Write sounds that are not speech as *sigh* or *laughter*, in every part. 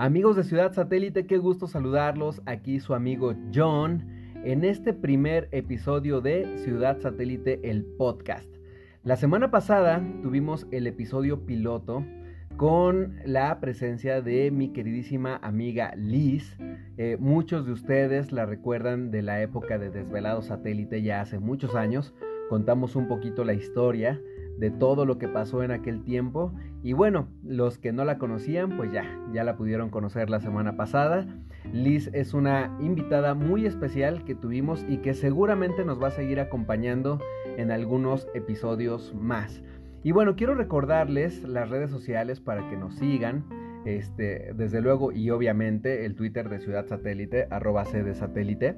Amigos de Ciudad Satélite, qué gusto saludarlos. Aquí su amigo John en este primer episodio de Ciudad Satélite, el podcast. La semana pasada tuvimos el episodio piloto con la presencia de mi queridísima amiga Liz. Eh, muchos de ustedes la recuerdan de la época de Desvelado Satélite ya hace muchos años. Contamos un poquito la historia de todo lo que pasó en aquel tiempo. Y bueno, los que no la conocían, pues ya, ya la pudieron conocer la semana pasada. Liz es una invitada muy especial que tuvimos y que seguramente nos va a seguir acompañando en algunos episodios más. Y bueno, quiero recordarles las redes sociales para que nos sigan. Este, desde luego y obviamente el Twitter de Ciudad Satélite, arroba de satélite.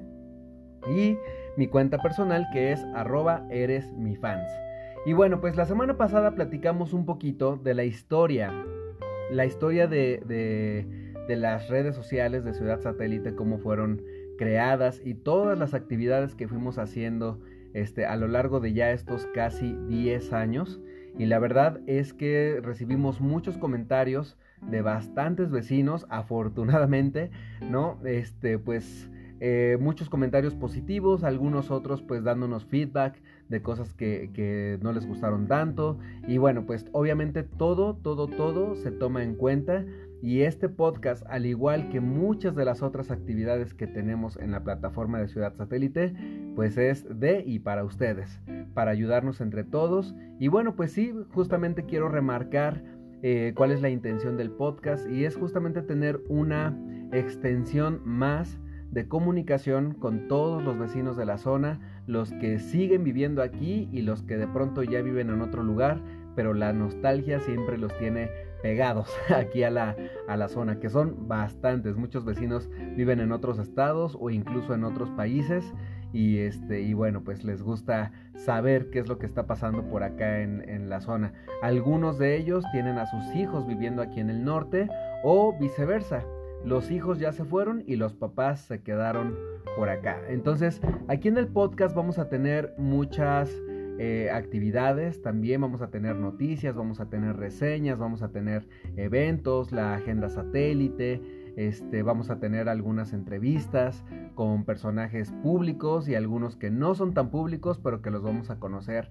Y mi cuenta personal que es arroba eres mi fans. Y bueno, pues la semana pasada platicamos un poquito de la historia, la historia de, de, las redes sociales de Ciudad Satélite, cómo fueron creadas y todas las actividades que fuimos haciendo este, a lo largo de ya estos casi 10 años. Y la verdad es que recibimos muchos comentarios de bastantes vecinos, afortunadamente, ¿no? Este, pues eh, muchos comentarios positivos, algunos otros pues dándonos feedback de cosas que, no les gustaron tanto. Y bueno, pues obviamente todo, todo, todo se toma en cuenta. Y este podcast, al igual que muchas de las otras actividades que tenemos en la plataforma de Ciudad Satélite, pues es de y para ustedes, para ayudarnos entre todos. Y bueno, pues sí, justamente quiero remarcar eh, cuál es la intención del podcast y es justamente tener una extensión más de comunicación con todos los vecinos de la zona, los que siguen viviendo aquí y los que de pronto ya viven en otro lugar, pero la nostalgia siempre los tiene pegados *laughs* aquí a la, a la zona, que son bastantes. Muchos vecinos viven en otros estados o incluso en otros países y este y bueno pues les gusta saber qué es lo que está pasando por acá en, en, la zona algunos de ellos tienen a sus hijos viviendo aquí en el norte o viceversa los hijos ya se fueron y los papás se quedaron por acá. Entonces, aquí en el podcast vamos a tener muchas eh, actividades, también vamos a tener noticias, vamos a tener reseñas, vamos a tener eventos, la agenda satélite, este, vamos a tener algunas entrevistas con personajes públicos y algunos que no son tan públicos, pero que los vamos a conocer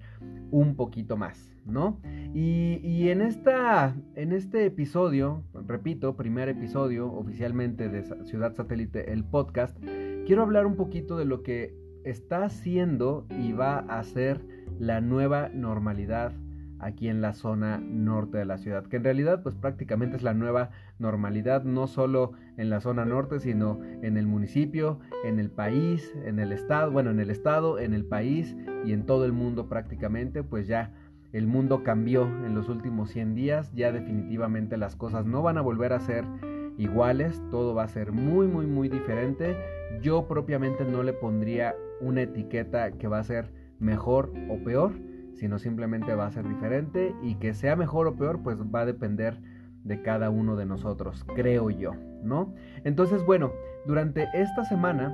un poquito más, ¿no? Y, en, esta, en este episodio, repito, primer episodio oficialmente de Ciudad Satélite, el podcast, quiero hablar un poquito de lo que está haciendo y va a ser la nueva normalidad aquí en la zona norte de la ciudad, que en realidad pues prácticamente es la nueva normalidad, no solo en la zona norte, sino en el municipio, en el país, en el estado, bueno, en el estado, en el país y en todo el mundo prácticamente, pues ya el mundo cambió en los últimos 100 días, ya definitivamente las cosas no van a volver a ser iguales, todo va a ser muy, muy, muy diferente. Yo propiamente no le pondría una etiqueta que va a ser mejor o peor, sino simplemente va a ser diferente y que sea mejor o peor, pues va a depender de cada uno de nosotros, creo yo, ¿no? Entonces, bueno, durante esta semana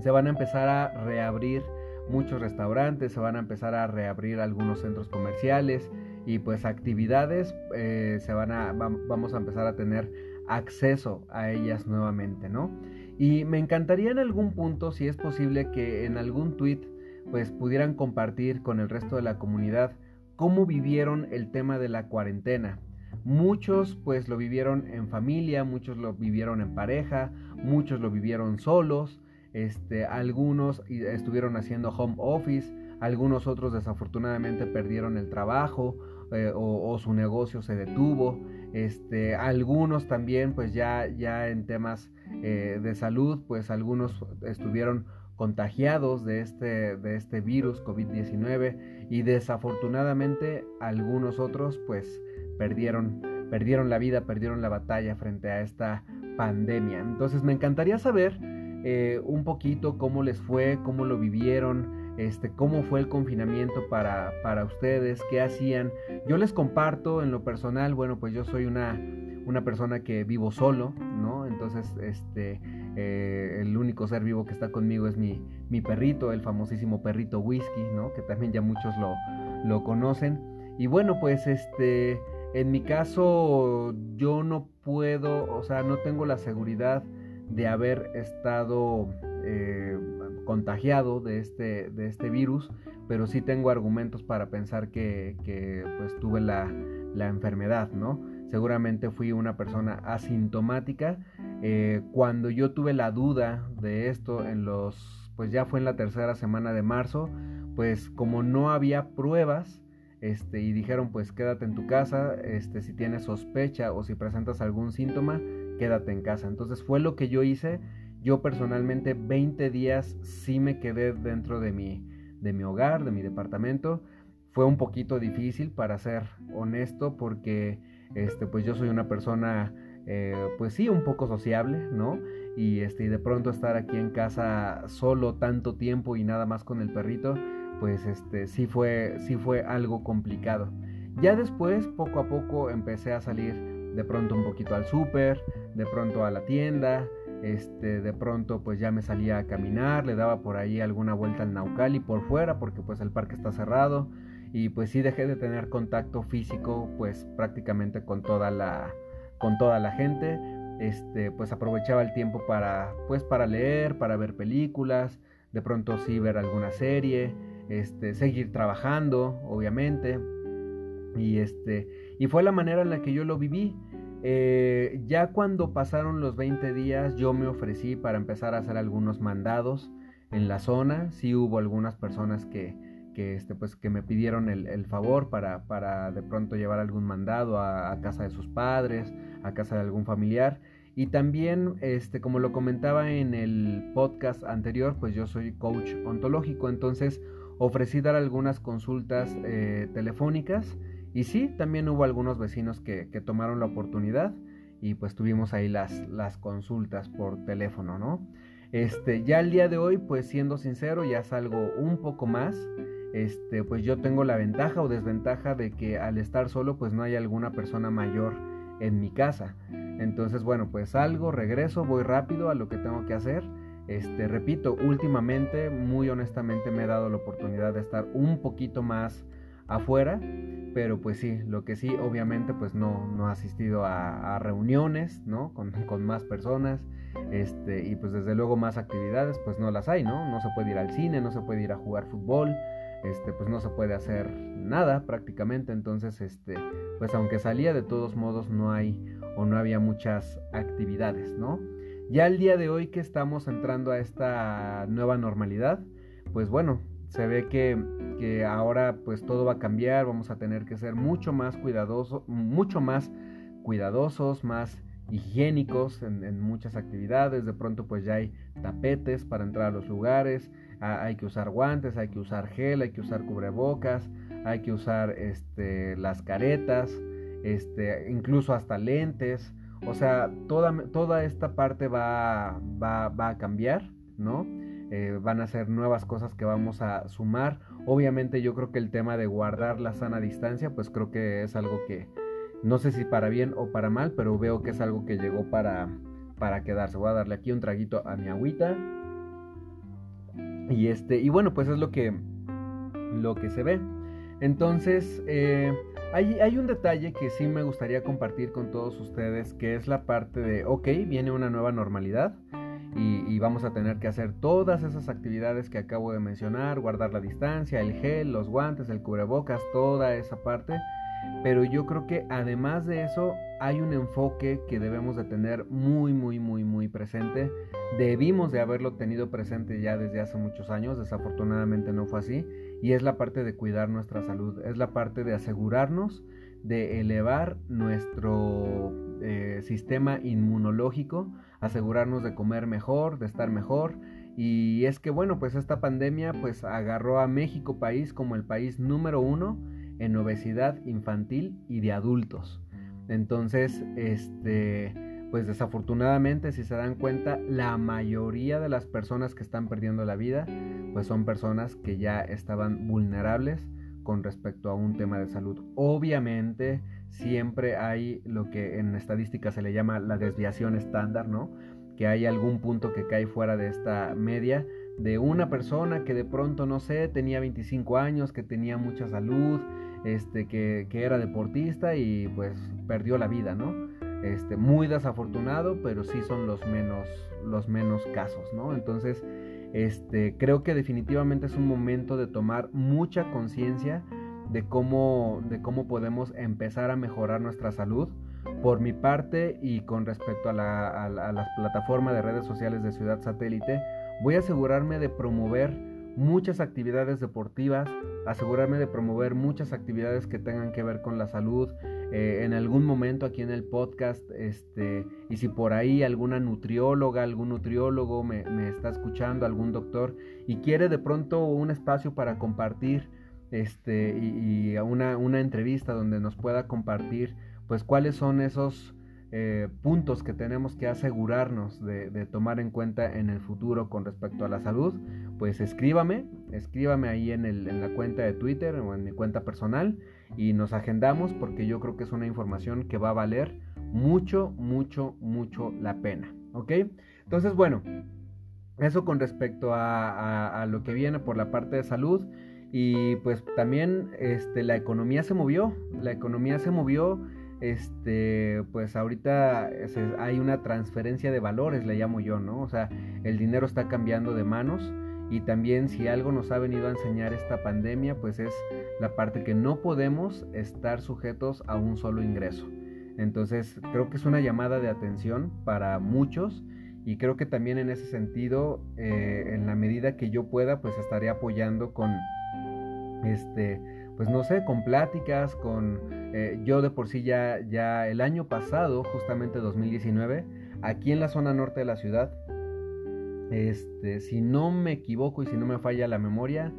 se van a empezar a reabrir muchos restaurantes, se van a empezar a reabrir algunos centros comerciales y pues actividades eh, se van a, vamos a empezar a tener acceso a ellas nuevamente, ¿no? Y me encantaría en algún punto, si es posible, que en algún tweet pues pudieran compartir con el resto de la comunidad cómo vivieron el tema de la cuarentena. Muchos pues lo vivieron en familia, muchos lo vivieron en pareja, muchos lo vivieron solos, este, algunos estuvieron haciendo home office, algunos otros desafortunadamente perdieron el trabajo eh, o, su negocio se detuvo, este, algunos también pues ya, ya en temas eh, de salud pues algunos estuvieron contagiados de este, de este virus COVID-19 y desafortunadamente algunos otros pues perdieron, perdieron la vida, perdieron la batalla frente a esta pandemia. Entonces me encantaría saber eh, un poquito cómo les fue, cómo lo vivieron, este, cómo fue el confinamiento para, para ustedes, qué hacían. Yo les comparto en lo personal, bueno, pues yo soy una, una persona que vivo solo, ¿no? Entonces, este, eh, el único ser vivo que está conmigo es mi, mi perrito, el famosísimo perrito whisky, ¿no? Que también ya muchos lo, lo conocen. Y bueno, pues este, En mi caso, yo no puedo, o sea, no tengo la seguridad de haber estado eh, contagiado de este, de este virus, pero sí tengo argumentos para pensar que, pues tuve la, la, enfermedad, ¿no? Seguramente fui una persona asintomática. Eh, cuando yo tuve la duda de esto en los, pues ya fue en la tercera semana de marzo, pues como no había pruebas, este, y dijeron pues quédate en tu casa, este, si tienes sospecha o si presentas algún síntoma, quédate en casa. Entonces fue lo que yo hice. Yo personalmente 20 días sí me quedé dentro de mi, de mi hogar, de mi departamento. Fue un poquito difícil para ser honesto porque este, pues yo soy una persona eh, pues sí un poco sociable, ¿no? Y, este, y de pronto estar aquí en casa solo tanto tiempo y nada más con el perrito, pues este, sí, fue, sí fue algo complicado. Ya después, poco a poco, empecé a salir de pronto un poquito al súper, de pronto a la tienda, este, de pronto pues ya me salía a caminar, le daba por ahí alguna vuelta al Naucali por fuera porque pues el parque está cerrado y pues sí dejé de tener contacto físico pues prácticamente con toda la con toda la gente este pues aprovechaba el tiempo para pues para leer para ver películas de pronto sí ver alguna serie este, seguir trabajando, obviamente. Y, este, y fue la manera en la que yo lo viví. Eh, ya cuando pasaron los 20 días yo me ofrecí para empezar a hacer algunos mandados en la zona. Sí hubo algunas personas que, que, este, pues, que me pidieron el, favor para, para, de pronto llevar algún mandado a, casa de sus padres, a casa de algún familiar. Y también, este, como lo comentaba en el podcast anterior, pues yo soy coach ontológico, entonces ofrecí dar algunas consultas eh, telefónicas y sí, también hubo algunos vecinos que, tomaron la oportunidad y pues tuvimos ahí las, las consultas por teléfono, ¿no? Este, ya el día de hoy, pues siendo sincero, ya salgo un poco más. Este, pues yo tengo la ventaja o desventaja de que al estar solo, pues no hay alguna persona mayor en mi casa. Entonces, bueno, pues salgo, regreso, voy rápido a lo que tengo que hacer este, repito, últimamente, muy honestamente, me he dado la oportunidad de estar un poquito más afuera, pero pues sí, lo que sí, obviamente, pues no, no he asistido a, reuniones, ¿no? Con, *laughs* con, más personas, este, y pues desde luego más actividades, pues no las hay, ¿no? No se puede ir al cine, no se puede ir a jugar fútbol, este, pues no se puede hacer nada prácticamente, entonces, este, pues aunque salía, de todos modos no hay o no había muchas actividades, ¿no? Ya el día de hoy que estamos entrando a esta nueva normalidad, pues bueno, se ve que, ahora pues todo va a cambiar, vamos a tener que ser mucho más cuidadosos, mucho más cuidadosos, más higiénicos en, muchas actividades, de pronto pues ya hay tapetes para entrar a los lugares, hay que usar guantes, hay que usar gel, hay que usar cubrebocas, hay que usar este, las caretas, este, incluso hasta lentes, o sea, toda, toda esta parte va, va, va a cambiar, ¿no? Eh, van a ser nuevas cosas que vamos a sumar. Obviamente yo creo que el tema de guardar la sana distancia, pues creo que es algo que, no sé si para bien o para mal, pero veo que es algo que llegó para, para quedarse. Voy a darle aquí un traguito a mi agüita. Y este, y bueno, pues es lo que, lo que se ve. Entonces, eh, hay, un detalle que sí me gustaría compartir con todos ustedes, que es la parte de, ok, viene una nueva normalidad y, vamos a tener que hacer todas esas actividades que acabo de mencionar, guardar la distancia, el gel, los guantes, el cubrebocas, toda esa parte. Pero yo creo que además de eso hay un enfoque que debemos de tener muy, muy, muy, muy presente. Debimos de haberlo tenido presente ya desde hace muchos años, desafortunadamente no fue así y es la parte de cuidar nuestra salud, es la parte de asegurarnos de elevar nuestro eh, sistema inmunológico, asegurarnos de comer mejor, de estar mejor. Y es que bueno, pues esta pandemia pues agarró a México país como el país número uno en obesidad infantil y de adultos. Entonces, este, pues desafortunadamente, si se dan cuenta, la mayoría de las personas que están perdiendo la vida, pues son personas que ya estaban vulnerables con respecto a un tema de salud. Obviamente, siempre hay lo que en estadística se le llama la desviación estándar, ¿no? Que hay algún punto que cae fuera de esta media de una persona que de pronto, no sé, tenía 25 años, que tenía mucha salud, este, que, que, era deportista y pues perdió la vida, ¿no? Este, muy desafortunado, pero sí son los menos, los menos casos, ¿no? Entonces, este, creo que definitivamente es un momento de tomar mucha conciencia de cómo, de cómo podemos empezar a mejorar nuestra salud. Por mi parte y con respecto a la, a, a la plataforma de redes sociales de Ciudad Satélite, voy a asegurarme de promover muchas actividades deportivas, asegurarme de promover muchas actividades que tengan que ver con la salud. Eh, en algún momento aquí en el podcast, este, y si por ahí alguna nutrióloga, algún nutriólogo me, está escuchando, algún doctor, y quiere de pronto un espacio para compartir este, y, una, una entrevista donde nos pueda compartir pues cuáles son esos eh, puntos que tenemos que asegurarnos de, tomar en cuenta en el futuro con respecto a la salud, pues escríbame, escríbame ahí en, el, la cuenta de Twitter o en mi cuenta personal y nos agendamos porque yo creo que es una información que va a valer mucho, mucho, mucho la pena. ¿Ok? Entonces, bueno, eso con respecto a, a, lo que viene por la parte de salud. Y pues también este, la economía se movió, la economía se movió este, pues ahorita hay una transferencia de valores, le llamo yo, ¿no? O sea, el dinero está cambiando de manos y también si algo nos ha venido a enseñar esta pandemia, pues es la parte que no podemos estar sujetos a un solo ingreso. Entonces, creo que es una llamada de atención para muchos y creo que también en ese sentido, eh, en la medida que yo pueda, pues estaré apoyando con este pues no sé, con pláticas, con... Eh, yo de por sí ya, ya el año pasado, justamente 2019, aquí en la zona norte de la ciudad, este, si no me equivoco y si no me falla la memoria,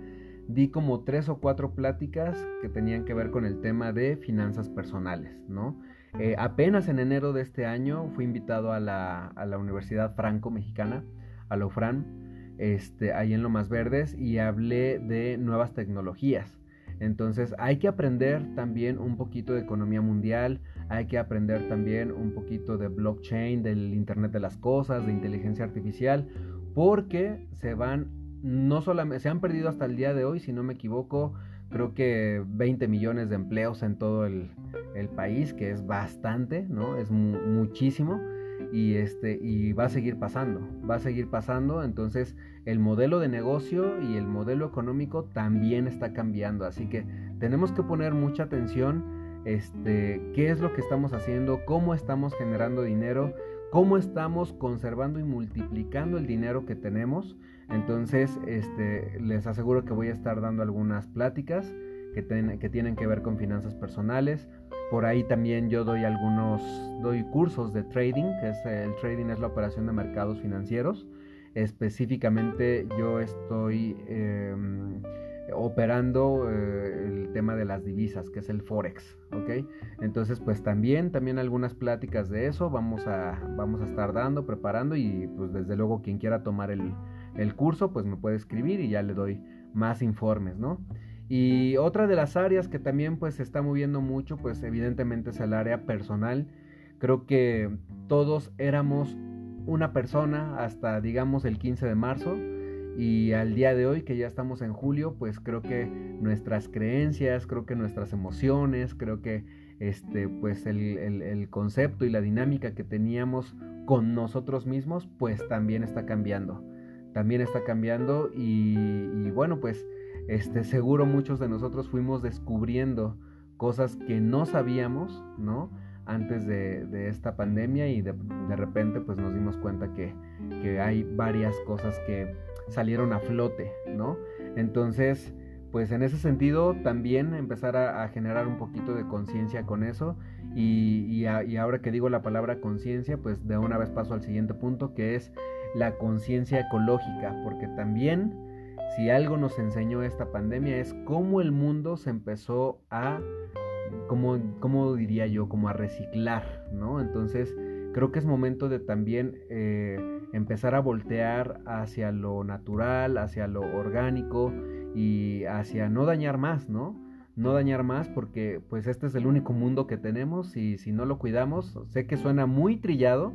di como tres o cuatro pláticas que tenían que ver con el tema de finanzas personales, ¿no? Eh, apenas en enero de este año fui invitado a la, a la Universidad Franco-Mexicana, a la UFRAN, este, ahí en Lomas Verdes, y hablé de nuevas tecnologías. Entonces hay que aprender también un poquito de economía mundial, hay que aprender también un poquito de blockchain, del Internet de las Cosas, de inteligencia artificial, porque se van, no solamente, se han perdido hasta el día de hoy, si no me equivoco, creo que 20 millones de empleos en todo el, país, que es bastante, ¿no? Es muchísimo y este y va a seguir pasando, va a seguir pasando, entonces el modelo de negocio y el modelo económico también está cambiando, así que tenemos que poner mucha atención este qué es lo que estamos haciendo, cómo estamos generando dinero, cómo estamos conservando y multiplicando el dinero que tenemos. Entonces, este les aseguro que voy a estar dando algunas pláticas que, que tienen que ver con finanzas personales, por ahí también yo doy algunos, doy cursos de trading, que es el trading es la operación de mercados financieros. Específicamente yo estoy em, operando eh, el tema de las divisas, que es el forex, ¿ok? Entonces pues también, también algunas pláticas de eso vamos a, vamos a estar dando, preparando y pues desde luego quien quiera tomar el, el curso pues me puede escribir y ya le doy más informes, ¿no? Y otra de las áreas que también pues se está moviendo mucho, pues evidentemente es el área personal. Creo que todos éramos una persona hasta digamos el 15 de marzo y al día de hoy que ya estamos en julio, pues creo que nuestras creencias, creo que nuestras emociones, creo que este pues el, el, concepto y la dinámica que teníamos con nosotros mismos, pues también está cambiando. También está cambiando y, y bueno pues este, seguro muchos de nosotros fuimos descubriendo cosas que no sabíamos, ¿no? Antes de, esta pandemia y de, repente pues nos dimos cuenta que, hay varias cosas que salieron a flote, ¿no? Entonces, pues en ese sentido también empezar a, generar un poquito de conciencia con eso y, y, ahora que digo la palabra conciencia, pues de una vez paso al siguiente punto que es la conciencia ecológica, porque también si algo nos enseñó esta pandemia es cómo el mundo se empezó a, como, diría yo, como a reciclar, ¿no? Entonces creo que es momento de también eh, empezar a voltear hacia lo natural, hacia lo orgánico y hacia no dañar más, ¿no? No dañar más porque pues este es el único mundo que tenemos y si no lo cuidamos, sé que suena muy trillado,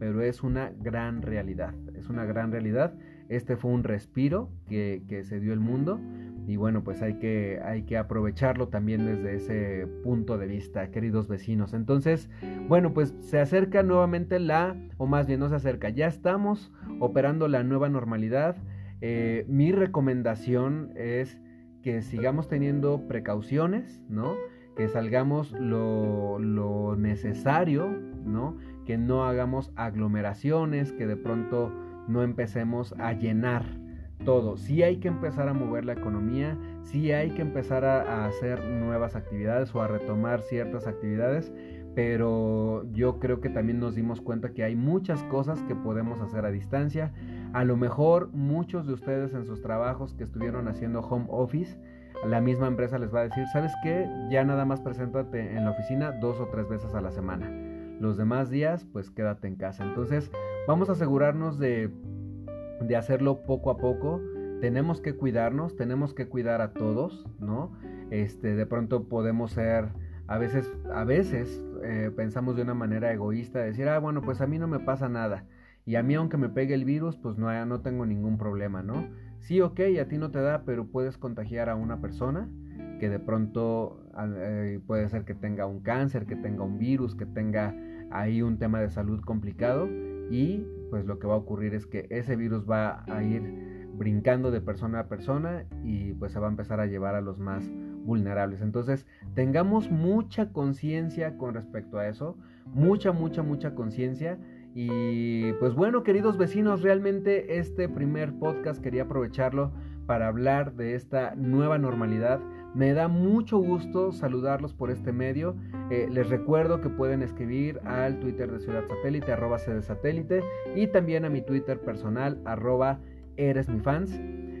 pero es una gran realidad, es una gran realidad este fue un respiro que, se dio el mundo y bueno, pues hay que, hay que aprovecharlo también desde ese punto de vista, queridos vecinos. Entonces, bueno, pues se acerca nuevamente la, o más bien no se acerca, ya estamos operando la nueva normalidad. Eh, mi recomendación es que sigamos teniendo precauciones, ¿no? Que salgamos lo, lo necesario, ¿no? Que no hagamos aglomeraciones, que de pronto no empecemos a llenar todo. Sí hay que empezar a mover la economía, sí hay que empezar a, hacer nuevas actividades o a retomar ciertas actividades, pero yo creo que también nos dimos cuenta que hay muchas cosas que podemos hacer a distancia. A lo mejor muchos de ustedes en sus trabajos que estuvieron haciendo home office, la misma empresa les va a decir, ¿sabes qué? Ya nada más preséntate en la oficina dos o tres veces a la semana. Los demás días, pues quédate en casa. Entonces, vamos a asegurarnos de de hacerlo poco a poco. Tenemos que cuidarnos, tenemos que cuidar a todos, ¿no? Este, de pronto podemos ser, a veces, a veces eh, pensamos de una manera egoísta, decir, ah, bueno, pues a mí no me pasa nada. Y a mí aunque me pegue el virus, pues no, no tengo ningún problema, ¿no? Sí, ok, a ti no te da, pero puedes contagiar a una persona que de pronto eh, puede ser que tenga un cáncer, que tenga un virus, que tenga ahí un tema de salud complicado y pues lo que va a ocurrir es que ese virus va a ir brincando de persona a persona y pues se va a empezar a llevar a los más vulnerables. Entonces, tengamos mucha conciencia con respecto a eso, mucha, mucha, mucha conciencia. Y pues bueno, queridos vecinos, realmente este primer podcast quería aprovecharlo para hablar de esta nueva normalidad me da mucho gusto saludarlos por este medio. Eh, les recuerdo que pueden escribir al Twitter de Ciudad Satélite, arroba Satélite, y también a mi Twitter personal, arroba Eres mi fans.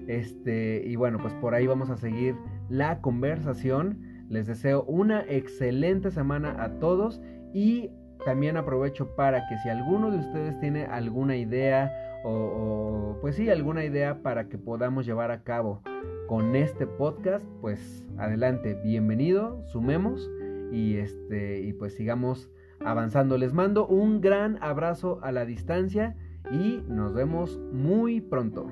Este, y bueno, pues por ahí vamos a seguir la conversación. Les deseo una excelente semana a todos y también aprovecho para que si alguno de ustedes tiene alguna idea o, pues sí, alguna idea para que podamos llevar a cabo con este podcast, pues adelante, bienvenido, sumemos y este y pues sigamos avanzando. Les mando un gran abrazo a la distancia y nos vemos muy pronto.